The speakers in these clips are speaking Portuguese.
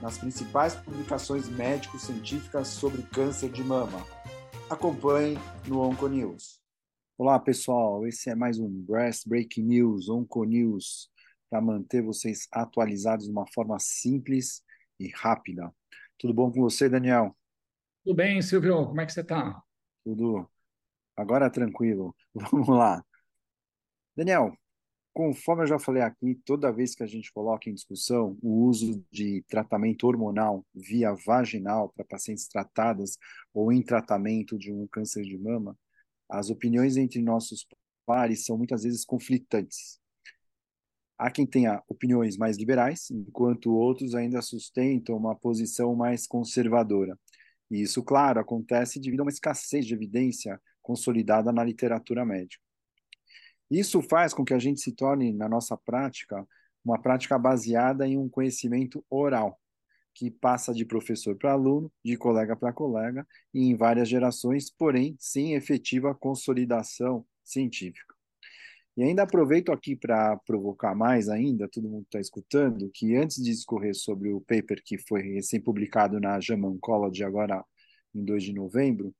nas principais publicações médico-científicas sobre câncer de mama. Acompanhe no Onconews. Olá, pessoal. Esse é mais um Breast Breaking News, Onconews, para manter vocês atualizados de uma forma simples e rápida. Tudo bom com você, Daniel? Tudo bem, Silvio. Como é que você está? Tudo. Agora tranquilo. Vamos lá. Daniel, Conforme eu já falei aqui, toda vez que a gente coloca em discussão o uso de tratamento hormonal via vaginal para pacientes tratadas ou em tratamento de um câncer de mama, as opiniões entre nossos pares são muitas vezes conflitantes. Há quem tenha opiniões mais liberais, enquanto outros ainda sustentam uma posição mais conservadora. E isso, claro, acontece devido a uma escassez de evidência consolidada na literatura médica. Isso faz com que a gente se torne, na nossa prática, uma prática baseada em um conhecimento oral, que passa de professor para aluno, de colega para colega, e em várias gerações, porém sem efetiva consolidação científica. E ainda aproveito aqui para provocar mais ainda, todo mundo está escutando, que antes de discorrer sobre o paper que foi recém-publicado na JAMA Oncology agora em 2 de novembro,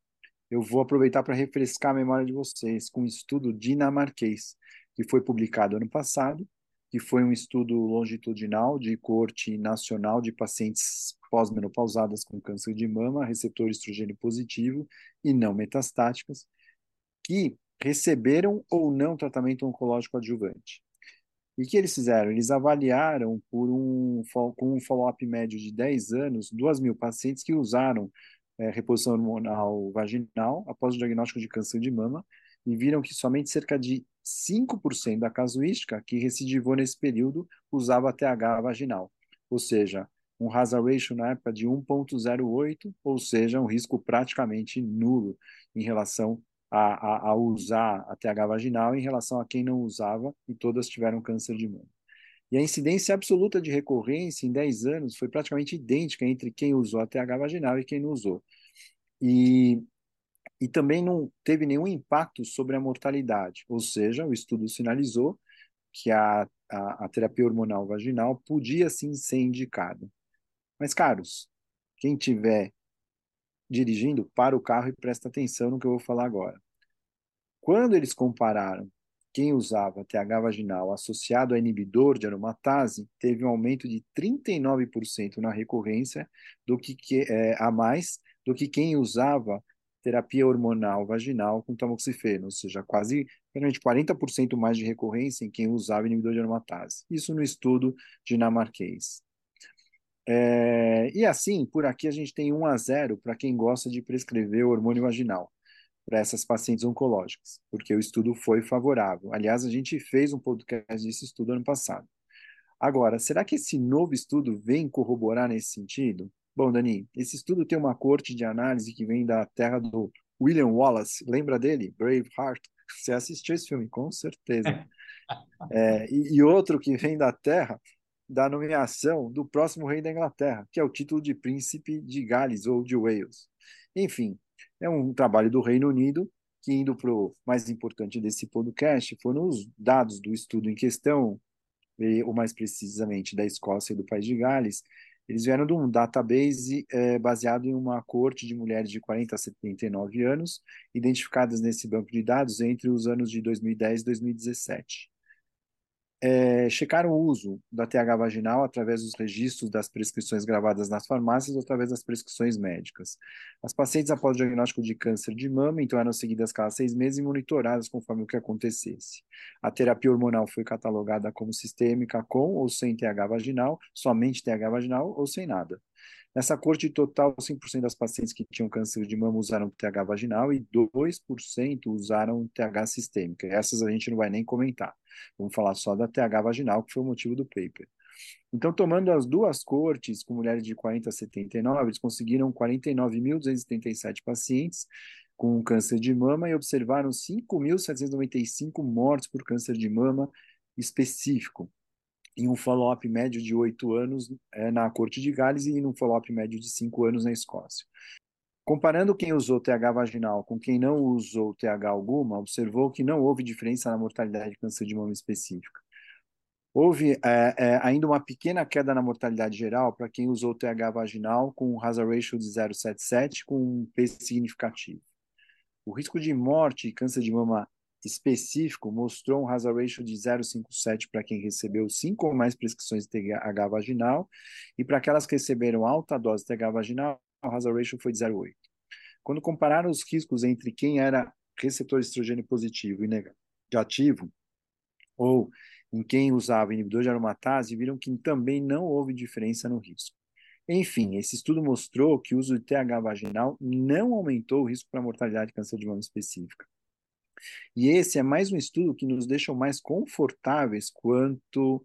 eu vou aproveitar para refrescar a memória de vocês com um estudo dinamarquês, que foi publicado ano passado, que foi um estudo longitudinal de corte nacional de pacientes pós-menopausadas com câncer de mama, receptor estrogênio positivo e não metastáticas, que receberam ou não tratamento oncológico adjuvante. E que eles fizeram? Eles avaliaram por um, com um follow-up médio de 10 anos, 2 mil pacientes que usaram é, reposição hormonal vaginal após o diagnóstico de câncer de mama e viram que somente cerca de 5% da casuística que recidivou nesse período usava TH vaginal, ou seja, um hazard ratio na época de 1,08, ou seja, um risco praticamente nulo em relação a, a, a, usar a TH vaginal em relação a quem não usava e todas tiveram câncer de mama. E a incidência absoluta de recorrência em 10 anos foi praticamente idêntica entre quem usou a TH vaginal e quem não usou. E, e também não teve nenhum impacto sobre a mortalidade, ou seja, o estudo sinalizou que a, a, a terapia hormonal vaginal podia sim ser indicada. Mas, caros, quem estiver dirigindo, para o carro e presta atenção no que eu vou falar agora. Quando eles compararam quem usava TH vaginal associado a inibidor de aromatase teve um aumento de 39% na recorrência do que, que é, a mais do que quem usava terapia hormonal vaginal com tamoxifeno, ou seja, quase 40% mais de recorrência em quem usava inibidor de aromatase. Isso no estudo dinamarquês. É, e assim, por aqui a gente tem 1 a 0 para quem gosta de prescrever hormônio vaginal para essas pacientes oncológicas, porque o estudo foi favorável. Aliás, a gente fez um podcast desse estudo ano passado. Agora, será que esse novo estudo vem corroborar nesse sentido? Bom, Dani, esse estudo tem uma corte de análise que vem da terra do William Wallace. Lembra dele? Braveheart. Você assistiu esse filme, com certeza. É, e, e outro que vem da terra da nomeação do próximo rei da Inglaterra, que é o título de príncipe de Gales ou de Wales. Enfim, é um trabalho do Reino Unido, que indo para o mais importante desse podcast, foram os dados do estudo em questão, ou mais precisamente da Escócia e do País de Gales, eles vieram de um database é, baseado em uma corte de mulheres de 40 a 79 anos, identificadas nesse banco de dados entre os anos de 2010 e 2017 é, checaram o uso da TH vaginal através dos registros das prescrições gravadas nas farmácias ou através das prescrições médicas. As pacientes após o diagnóstico de câncer de mama, então eram seguidas cada seis meses e monitoradas conforme o que acontecesse. A terapia hormonal foi catalogada como sistêmica com ou sem TH vaginal, somente TH vaginal ou sem nada. Nessa corte total, 5% das pacientes que tinham câncer de mama usaram TH vaginal e 2% usaram TH sistêmica. Essas a gente não vai nem comentar. Vamos falar só da TH vaginal, que foi o motivo do paper. Então, tomando as duas cortes, com mulheres de 40 a 79, eles conseguiram 49.277 pacientes com câncer de mama e observaram 5.795 mortes por câncer de mama específico, em um follow-up médio de 8 anos é, na Corte de Gales e em um follow-up médio de 5 anos na Escócia. Comparando quem usou TH vaginal com quem não usou TH alguma, observou que não houve diferença na mortalidade de câncer de mama específica. Houve é, é, ainda uma pequena queda na mortalidade geral para quem usou TH vaginal com um hazard ratio de 0,77 com um P significativo. O risco de morte e câncer de mama específico mostrou um hazard ratio de 0,57 para quem recebeu cinco ou mais prescrições de TH vaginal e para aquelas que receberam alta dose de TH vaginal, o hazard ratio foi de 0,8. Quando compararam os riscos entre quem era receptor estrogênio positivo e negativo, ou em quem usava inibidor de aromatase, viram que também não houve diferença no risco. Enfim, esse estudo mostrou que o uso de TH vaginal não aumentou o risco para mortalidade de câncer de mama específica. E esse é mais um estudo que nos deixa mais confortáveis quanto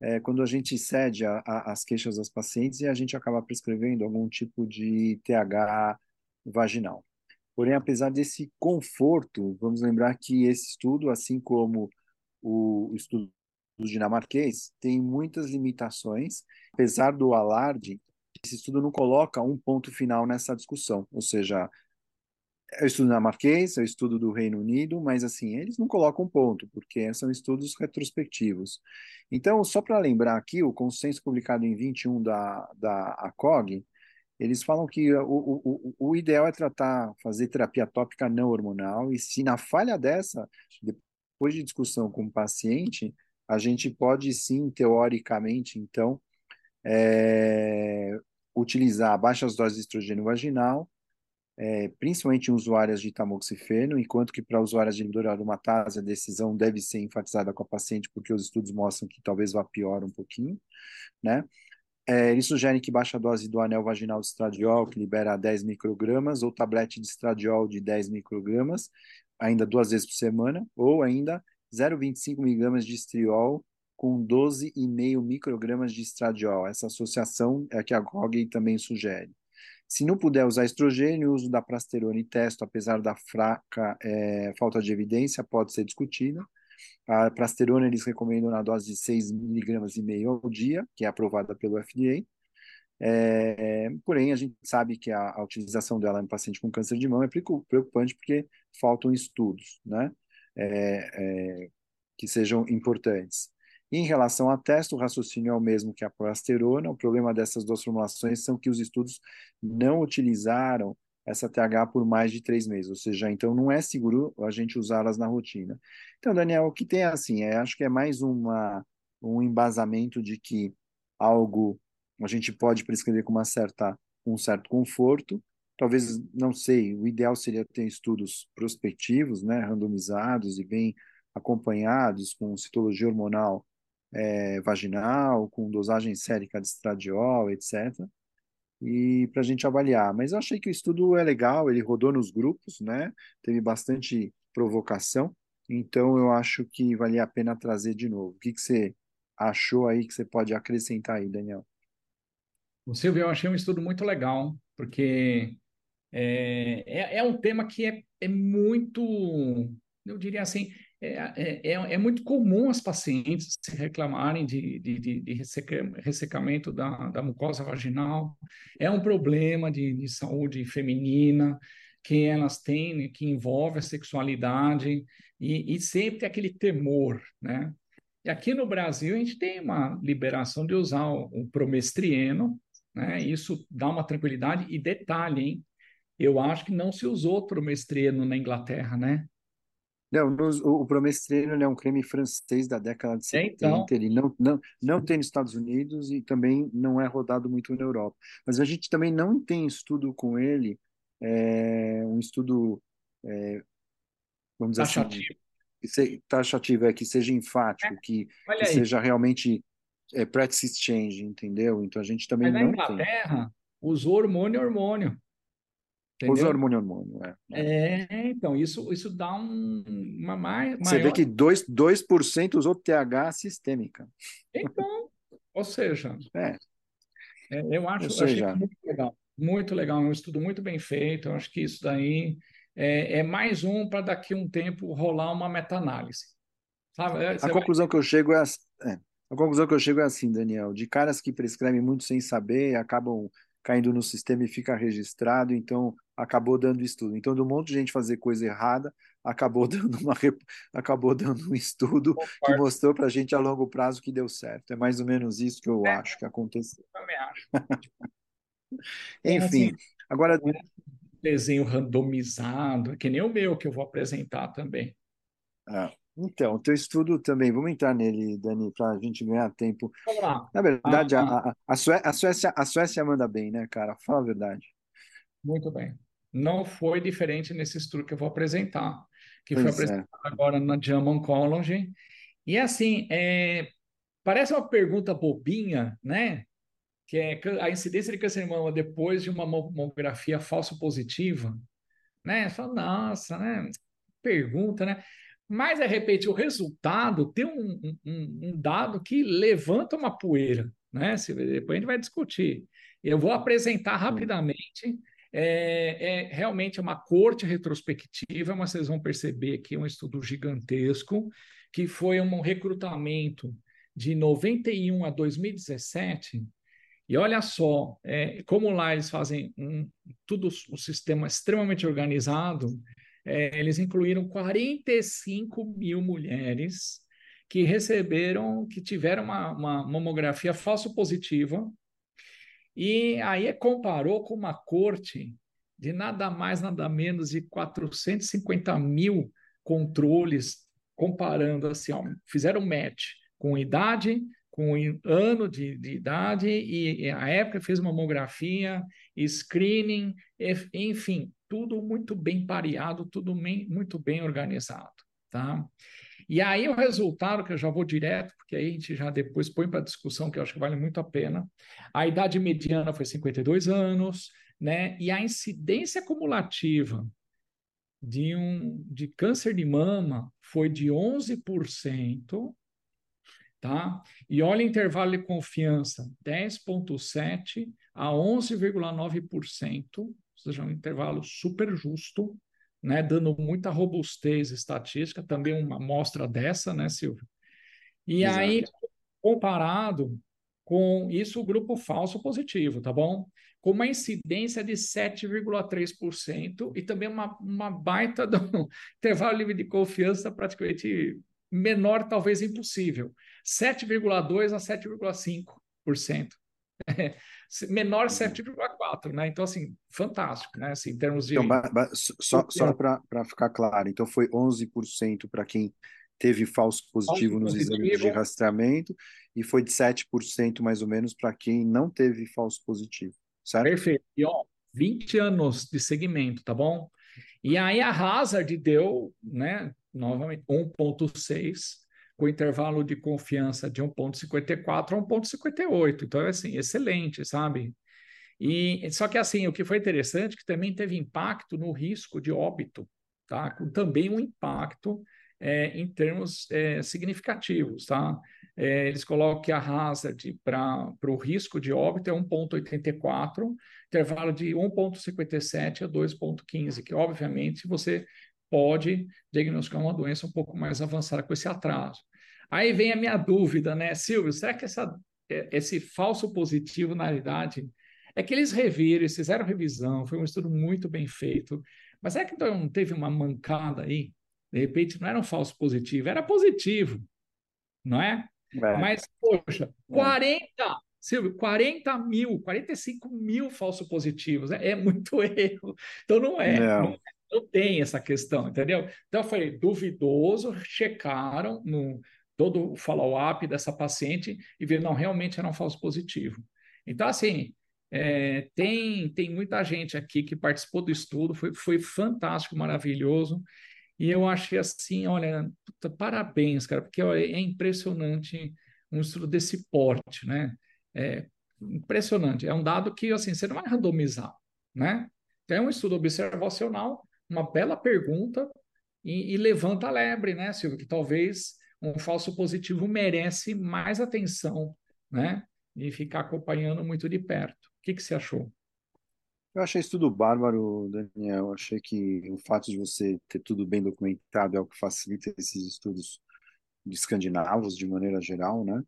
é, quando a gente cede a, a, as queixas das pacientes e a gente acaba prescrevendo algum tipo de TH vaginal. Porém, apesar desse conforto, vamos lembrar que esse estudo, assim como o estudo dinamarquês, tem muitas limitações. Apesar do alarde, esse estudo não coloca um ponto final nessa discussão, ou seja, o estudo dinamarquês, o estudo do Reino Unido, mas assim, eles não colocam ponto, porque são estudos retrospectivos. Então, só para lembrar aqui, o consenso publicado em 21 da, da ACOG, eles falam que o, o, o ideal é tratar, fazer terapia tópica não hormonal, e se na falha dessa, depois de discussão com o paciente, a gente pode sim, teoricamente, então, é, utilizar baixas doses de estrogênio vaginal, é, principalmente em usuárias de tamoxifeno, enquanto que para usuárias de inibidor aromatase a decisão deve ser enfatizada com a paciente, porque os estudos mostram que talvez vá pior um pouquinho, né? É, eles que baixa dose do anel vaginal de estradiol, que libera 10 microgramas, ou tablete de estradiol de 10 microgramas, ainda duas vezes por semana, ou ainda 0,25 miligramas de estriol com 12,5 microgramas de estradiol. Essa associação é a que a GOG também sugere. Se não puder usar estrogênio, o uso da prasterona e testo, apesar da fraca é, falta de evidência, pode ser discutida. A prasterona eles recomendam na dose de 6 miligramas e meio ao dia, que é aprovada pelo FDA. É, porém, a gente sabe que a, a, utilização dela em paciente com câncer de mama é preocupante porque faltam estudos, né? É, que sejam importantes. Em relação a teste, o raciocínio é o mesmo que a proasterona. O problema dessas duas formulações são que os estudos não utilizaram essa TH por mais de três meses, ou seja, então não é seguro a gente usá-las na rotina. Então, Daniel, o que tem assim, é, acho que é mais uma, um embasamento de que algo a gente pode prescrever com uma certa, um certo conforto, talvez, não sei, o ideal seria ter estudos prospectivos, né, randomizados e bem acompanhados com citologia hormonal é, vaginal, com dosagem sérica de estradiol, etc. E para a gente avaliar. Mas eu achei que o estudo é legal, ele rodou nos grupos, né? Teve bastante provocação, então eu acho que valia a pena trazer de novo. O que, que você achou aí que você pode acrescentar aí, Daniel? O Silvio, eu achei um estudo muito legal, porque é, é, é um tema que é, é muito, eu diria assim, é, é, é, é, muito comum as pacientes se reclamarem de, de, de, de ressecamento da, da, mucosa vaginal. É um problema de, de, saúde feminina que elas têm, né, que envolve a sexualidade e, e sempre aquele temor, né? E aqui no Brasil a gente tem uma liberação de usar o, o promestrieno, né? Isso dá uma tranquilidade e detalhe, hein? Eu acho que não se usou promestrieno na Inglaterra, né? Não, o, Promestreno é um creme francês da década de 70. Então... Ele não, não, não tem nos Estados Unidos e também não é rodado muito na Europa. Mas a gente também não tem estudo com ele, é, um estudo, é, vamos dizer taxativo. assim, taxativo, é que seja enfático, é. que, que seja realmente é, practice exchange, entendeu? Então a gente também Mas não na Inglaterra, tem. usou hormônio hormônio. Entendeu? Usa hormônio hormônio, é. É, então, isso, isso dá um, uma mais. Você vê que 2%, 2 usou TH sistêmica. Então, Ou seja, É, é, eu acho, seja, muito legal, muito legal, é um estudo muito bem feito. Eu acho que isso daí é, é mais um para daqui a um tempo rolar uma meta-análise, sabe? É, a Você vai conclusão que eu chego é, ass- é, a conclusão que eu chego é assim, Daniel, de caras que prescrevem muito sem saber, acabam caindo no sistema e fica registrado, então acabou dando estudo. Então, de um monte de gente fazer coisa errada, acabou dando uma, acabou dando um estudo que mostrou para a gente a longo prazo que deu certo. É mais ou menos isso que eu né? acho que aconteceu. também acho. Então, assim, Enfim, agora é desenho randomizado, que nem o meu que eu vou apresentar também. Ah, então, o teu estudo também, vamos entrar nele, Dani, para a gente ganhar tempo. Vamos lá. Na verdade, a, ah, a, a, Sué- a Suécia, a Suécia manda bem, né, cara? Fala a verdade. muito bem. Não foi diferente nesse estudo que eu vou apresentar, que foi Pois é. apresentado agora na JAMA Oncology. E assim, é, parece uma pergunta bobinha, né? Que é a incidência de câncer de mama depois de uma mamografia falso positiva, né? Você Fala, nossa, né? Pergunta, né? Mas, de repente, o resultado tem um, um- um dado que levanta uma poeira, né? Se- Depois a gente vai discutir. Eu vou apresentar rapidamente. É, é realmente uma corte retrospectiva, mas vocês vão perceber é um estudo gigantesco, que foi um recrutamento de 91 a 2017 e olha só, é, como lá eles fazem um, tudo o sistema extremamente organizado, é, eles incluíram 45 mil mulheres que receberam, que tiveram uma, uma mamografia falso positiva, e aí comparou com uma corte de nada mais, nada menos de 450 mil controles, comparando assim, ó, fizeram match com idade, com ano de, de idade, e, e a época fez mamografia, screening, enfim, tudo muito bem pareado, tudo bem, muito bem organizado, tá? E aí o resultado, que eu já vou direto, porque aí a gente já depois põe para discussão, que eu acho que vale muito a pena. A idade mediana foi 52 anos, né? E a incidência cumulativa de um de câncer de mama foi de 11%, tá? E olha o intervalo de confiança, 10,7 a 11,9%, ou seja, um intervalo super justo, né? Dando muita robustez estatística, também uma amostra dessa, né, Silvio? E aí, exato. comparado com isso, o grupo falso positivo, tá bom? Com uma incidência de 7,3% e também uma, uma baita do intervalo livre de confiança praticamente menor, talvez impossível. 7,2% a 7,5%. Menor 7,4%, né? Então, assim, fantástico, né? Assim, em termos Então, de ba- ba- só, só para ficar claro, então foi 11% para quem teve falso positivo nos exames de rastreamento e foi de 7% mais ou menos para quem não teve falso positivo, certo? perfeito. E, ó, 20 anos de segmento, tá bom? E aí a Hazard deu, né, novamente, 1,6, com intervalo de confiança de 1,54 a 1,58. Então, é assim, excelente, sabe? E só que assim, o que foi interessante é que também teve impacto no risco de óbito, tá? Com também um impacto é, em termos é, significativos, tá? É, eles colocam que a hazard para o risco de óbito é 1,84, intervalo de 1,57 a 2,15, que obviamente você pode diagnosticar uma doença um pouco mais avançada com esse atraso. Aí vem a minha dúvida, né, Silvio? Será que essa, esse falso positivo, na realidade, é que eles reviram, eles fizeram revisão, foi um estudo muito bem feito. Mas será que então não teve uma mancada aí? De repente não era um falso positivo, era positivo, não é? É, Mas, poxa, é. 40, Silvio, 40 mil, 45 mil falsos positivos, é, é muito erro. Então não é, não, Não, não tem essa questão, entendeu? Então foi duvidoso, checaram no todo o follow-up dessa paciente e viram, não, realmente era um falso positivo. Então, assim, é, tem, tem muita gente aqui que participou do estudo, foi, foi fantástico, maravilhoso. E eu achei assim, olha, puta, parabéns, cara, porque olha, é impressionante um estudo desse porte, né? É impressionante. É um dado que, assim, você não vai randomizar, né? É um estudo observacional, uma bela pergunta e, e levanta a lebre, né, Silvio? Que talvez um falso positivo merece mais atenção, né? E ficar acompanhando muito de perto. O que, que você achou? Eu achei isso tudo bárbaro, Daniel. Eu achei que o fato de você ter tudo bem documentado é o que facilita esses estudos de escandinavos, de maneira geral, né?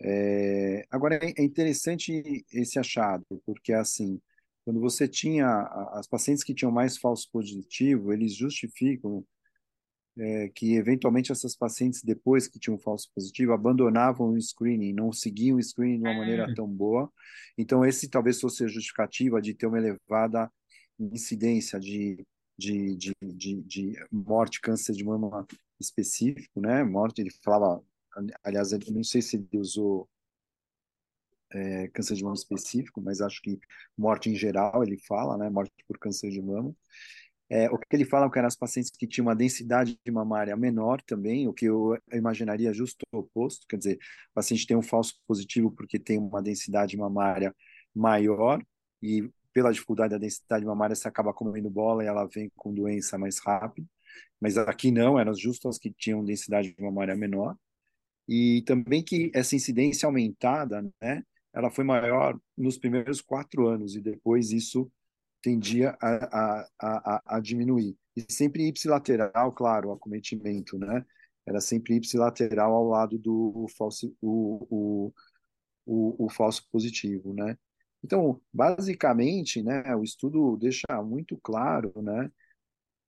É, agora, é é interessante esse achado, porque, assim, quando você tinha as pacientes que tinham mais falso positivo, eles justificam é, que eventualmente essas pacientes, depois que tinham falso positivo, abandonavam o screening, não seguiam o screening de uma maneira tão boa. Então, esse talvez fosse a justificativa de ter uma elevada incidência de, de, de, de, de morte, câncer de mama específico, né? Morte, ele falava, aliás, eu não sei se ele usou é, câncer de mama específico, mas acho que morte em geral ele fala, né? Morte por câncer de mama. É, o que ele fala é que eram as pacientes que tinham uma densidade de mamária menor também, o que eu imaginaria justo o oposto, quer dizer, o paciente tem um falso positivo porque tem uma densidade mamária maior e pela dificuldade da densidade mamária você acaba comendo bola e ela vem com doença mais rápido, mas aqui não, eram justo as que tinham densidade mamária menor e também que essa incidência aumentada, né, ela foi maior nos primeiros quatro anos e depois isso tendia a, a, a, a diminuir. E sempre ipsilateral, claro, o acometimento, né? Era sempre ipsilateral ao lado do falso, o, o, o, o falso positivo, né? Então, basicamente, né, o estudo deixa muito claro, né,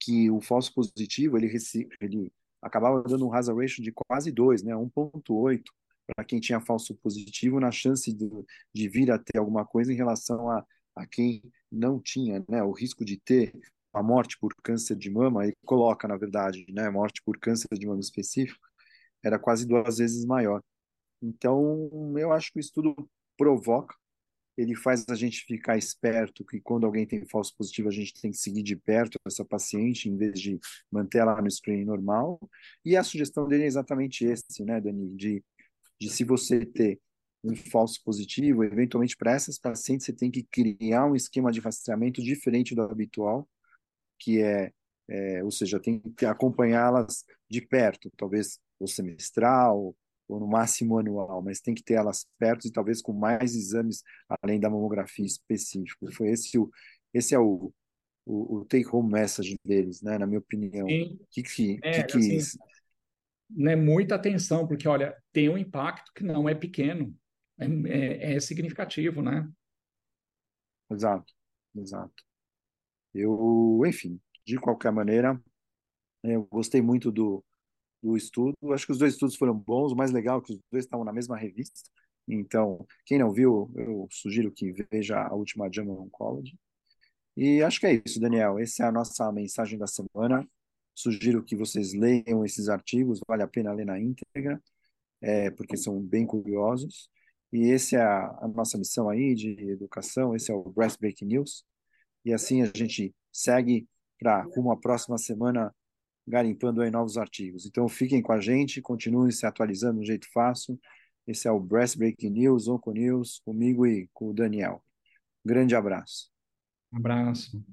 que o falso positivo, ele, ele acabava dando um hazard ratio de quase 2, né, 1.8 para quem tinha falso positivo, na chance de, de vir a ter alguma coisa em relação a, a quem não tinha, né, o risco de ter a morte por câncer de mama, ele coloca, na verdade, né, morte por câncer de mama específico, era quase duas vezes maior. Então, eu acho que o estudo provoca, ele faz a gente ficar esperto que quando alguém tem falso positivo, a gente tem que seguir de perto essa paciente, em vez de manter ela no screening normal. E a sugestão dele é exatamente esse, né, Dani, de, de se você ter um falso positivo, eventualmente para essas pacientes você tem que criar um esquema de rastreamento diferente do habitual, que é, é ou seja, tem que acompanhá-las de perto, talvez ou semestral ou no máximo anual, mas tem que ter elas perto e talvez com mais exames além da mamografia específico. Foi esse o esse é o o, o take home message deles, né, na minha opinião. Sim. Que que, é, que, que... Assim, né, muita atenção, porque olha, tem um impacto que não é pequeno é, é, é significativo, né? Exato, exato. Eu, enfim, de qualquer maneira, eu gostei muito do, do estudo. Acho que os dois estudos foram bons. O mais legal é que os dois estavam na mesma revista. Então, quem não viu, eu sugiro que veja a última JAMA Oncology. E acho que é isso, Daniel. Essa é a nossa mensagem da semana. Sugiro que vocês leiam esses artigos, vale a pena ler na íntegra, é, porque são bem curiosos. E essa é a, a, nossa missão aí de educação, esse é o Breast Breaking News. E assim a gente segue para à próxima semana garimpando aí novos artigos. Então fiquem com a gente, continuem se atualizando de um jeito fácil. Esse é o Breast Breaking News, Onco News, comigo e com o Daniel. Grande abraço. Um abraço.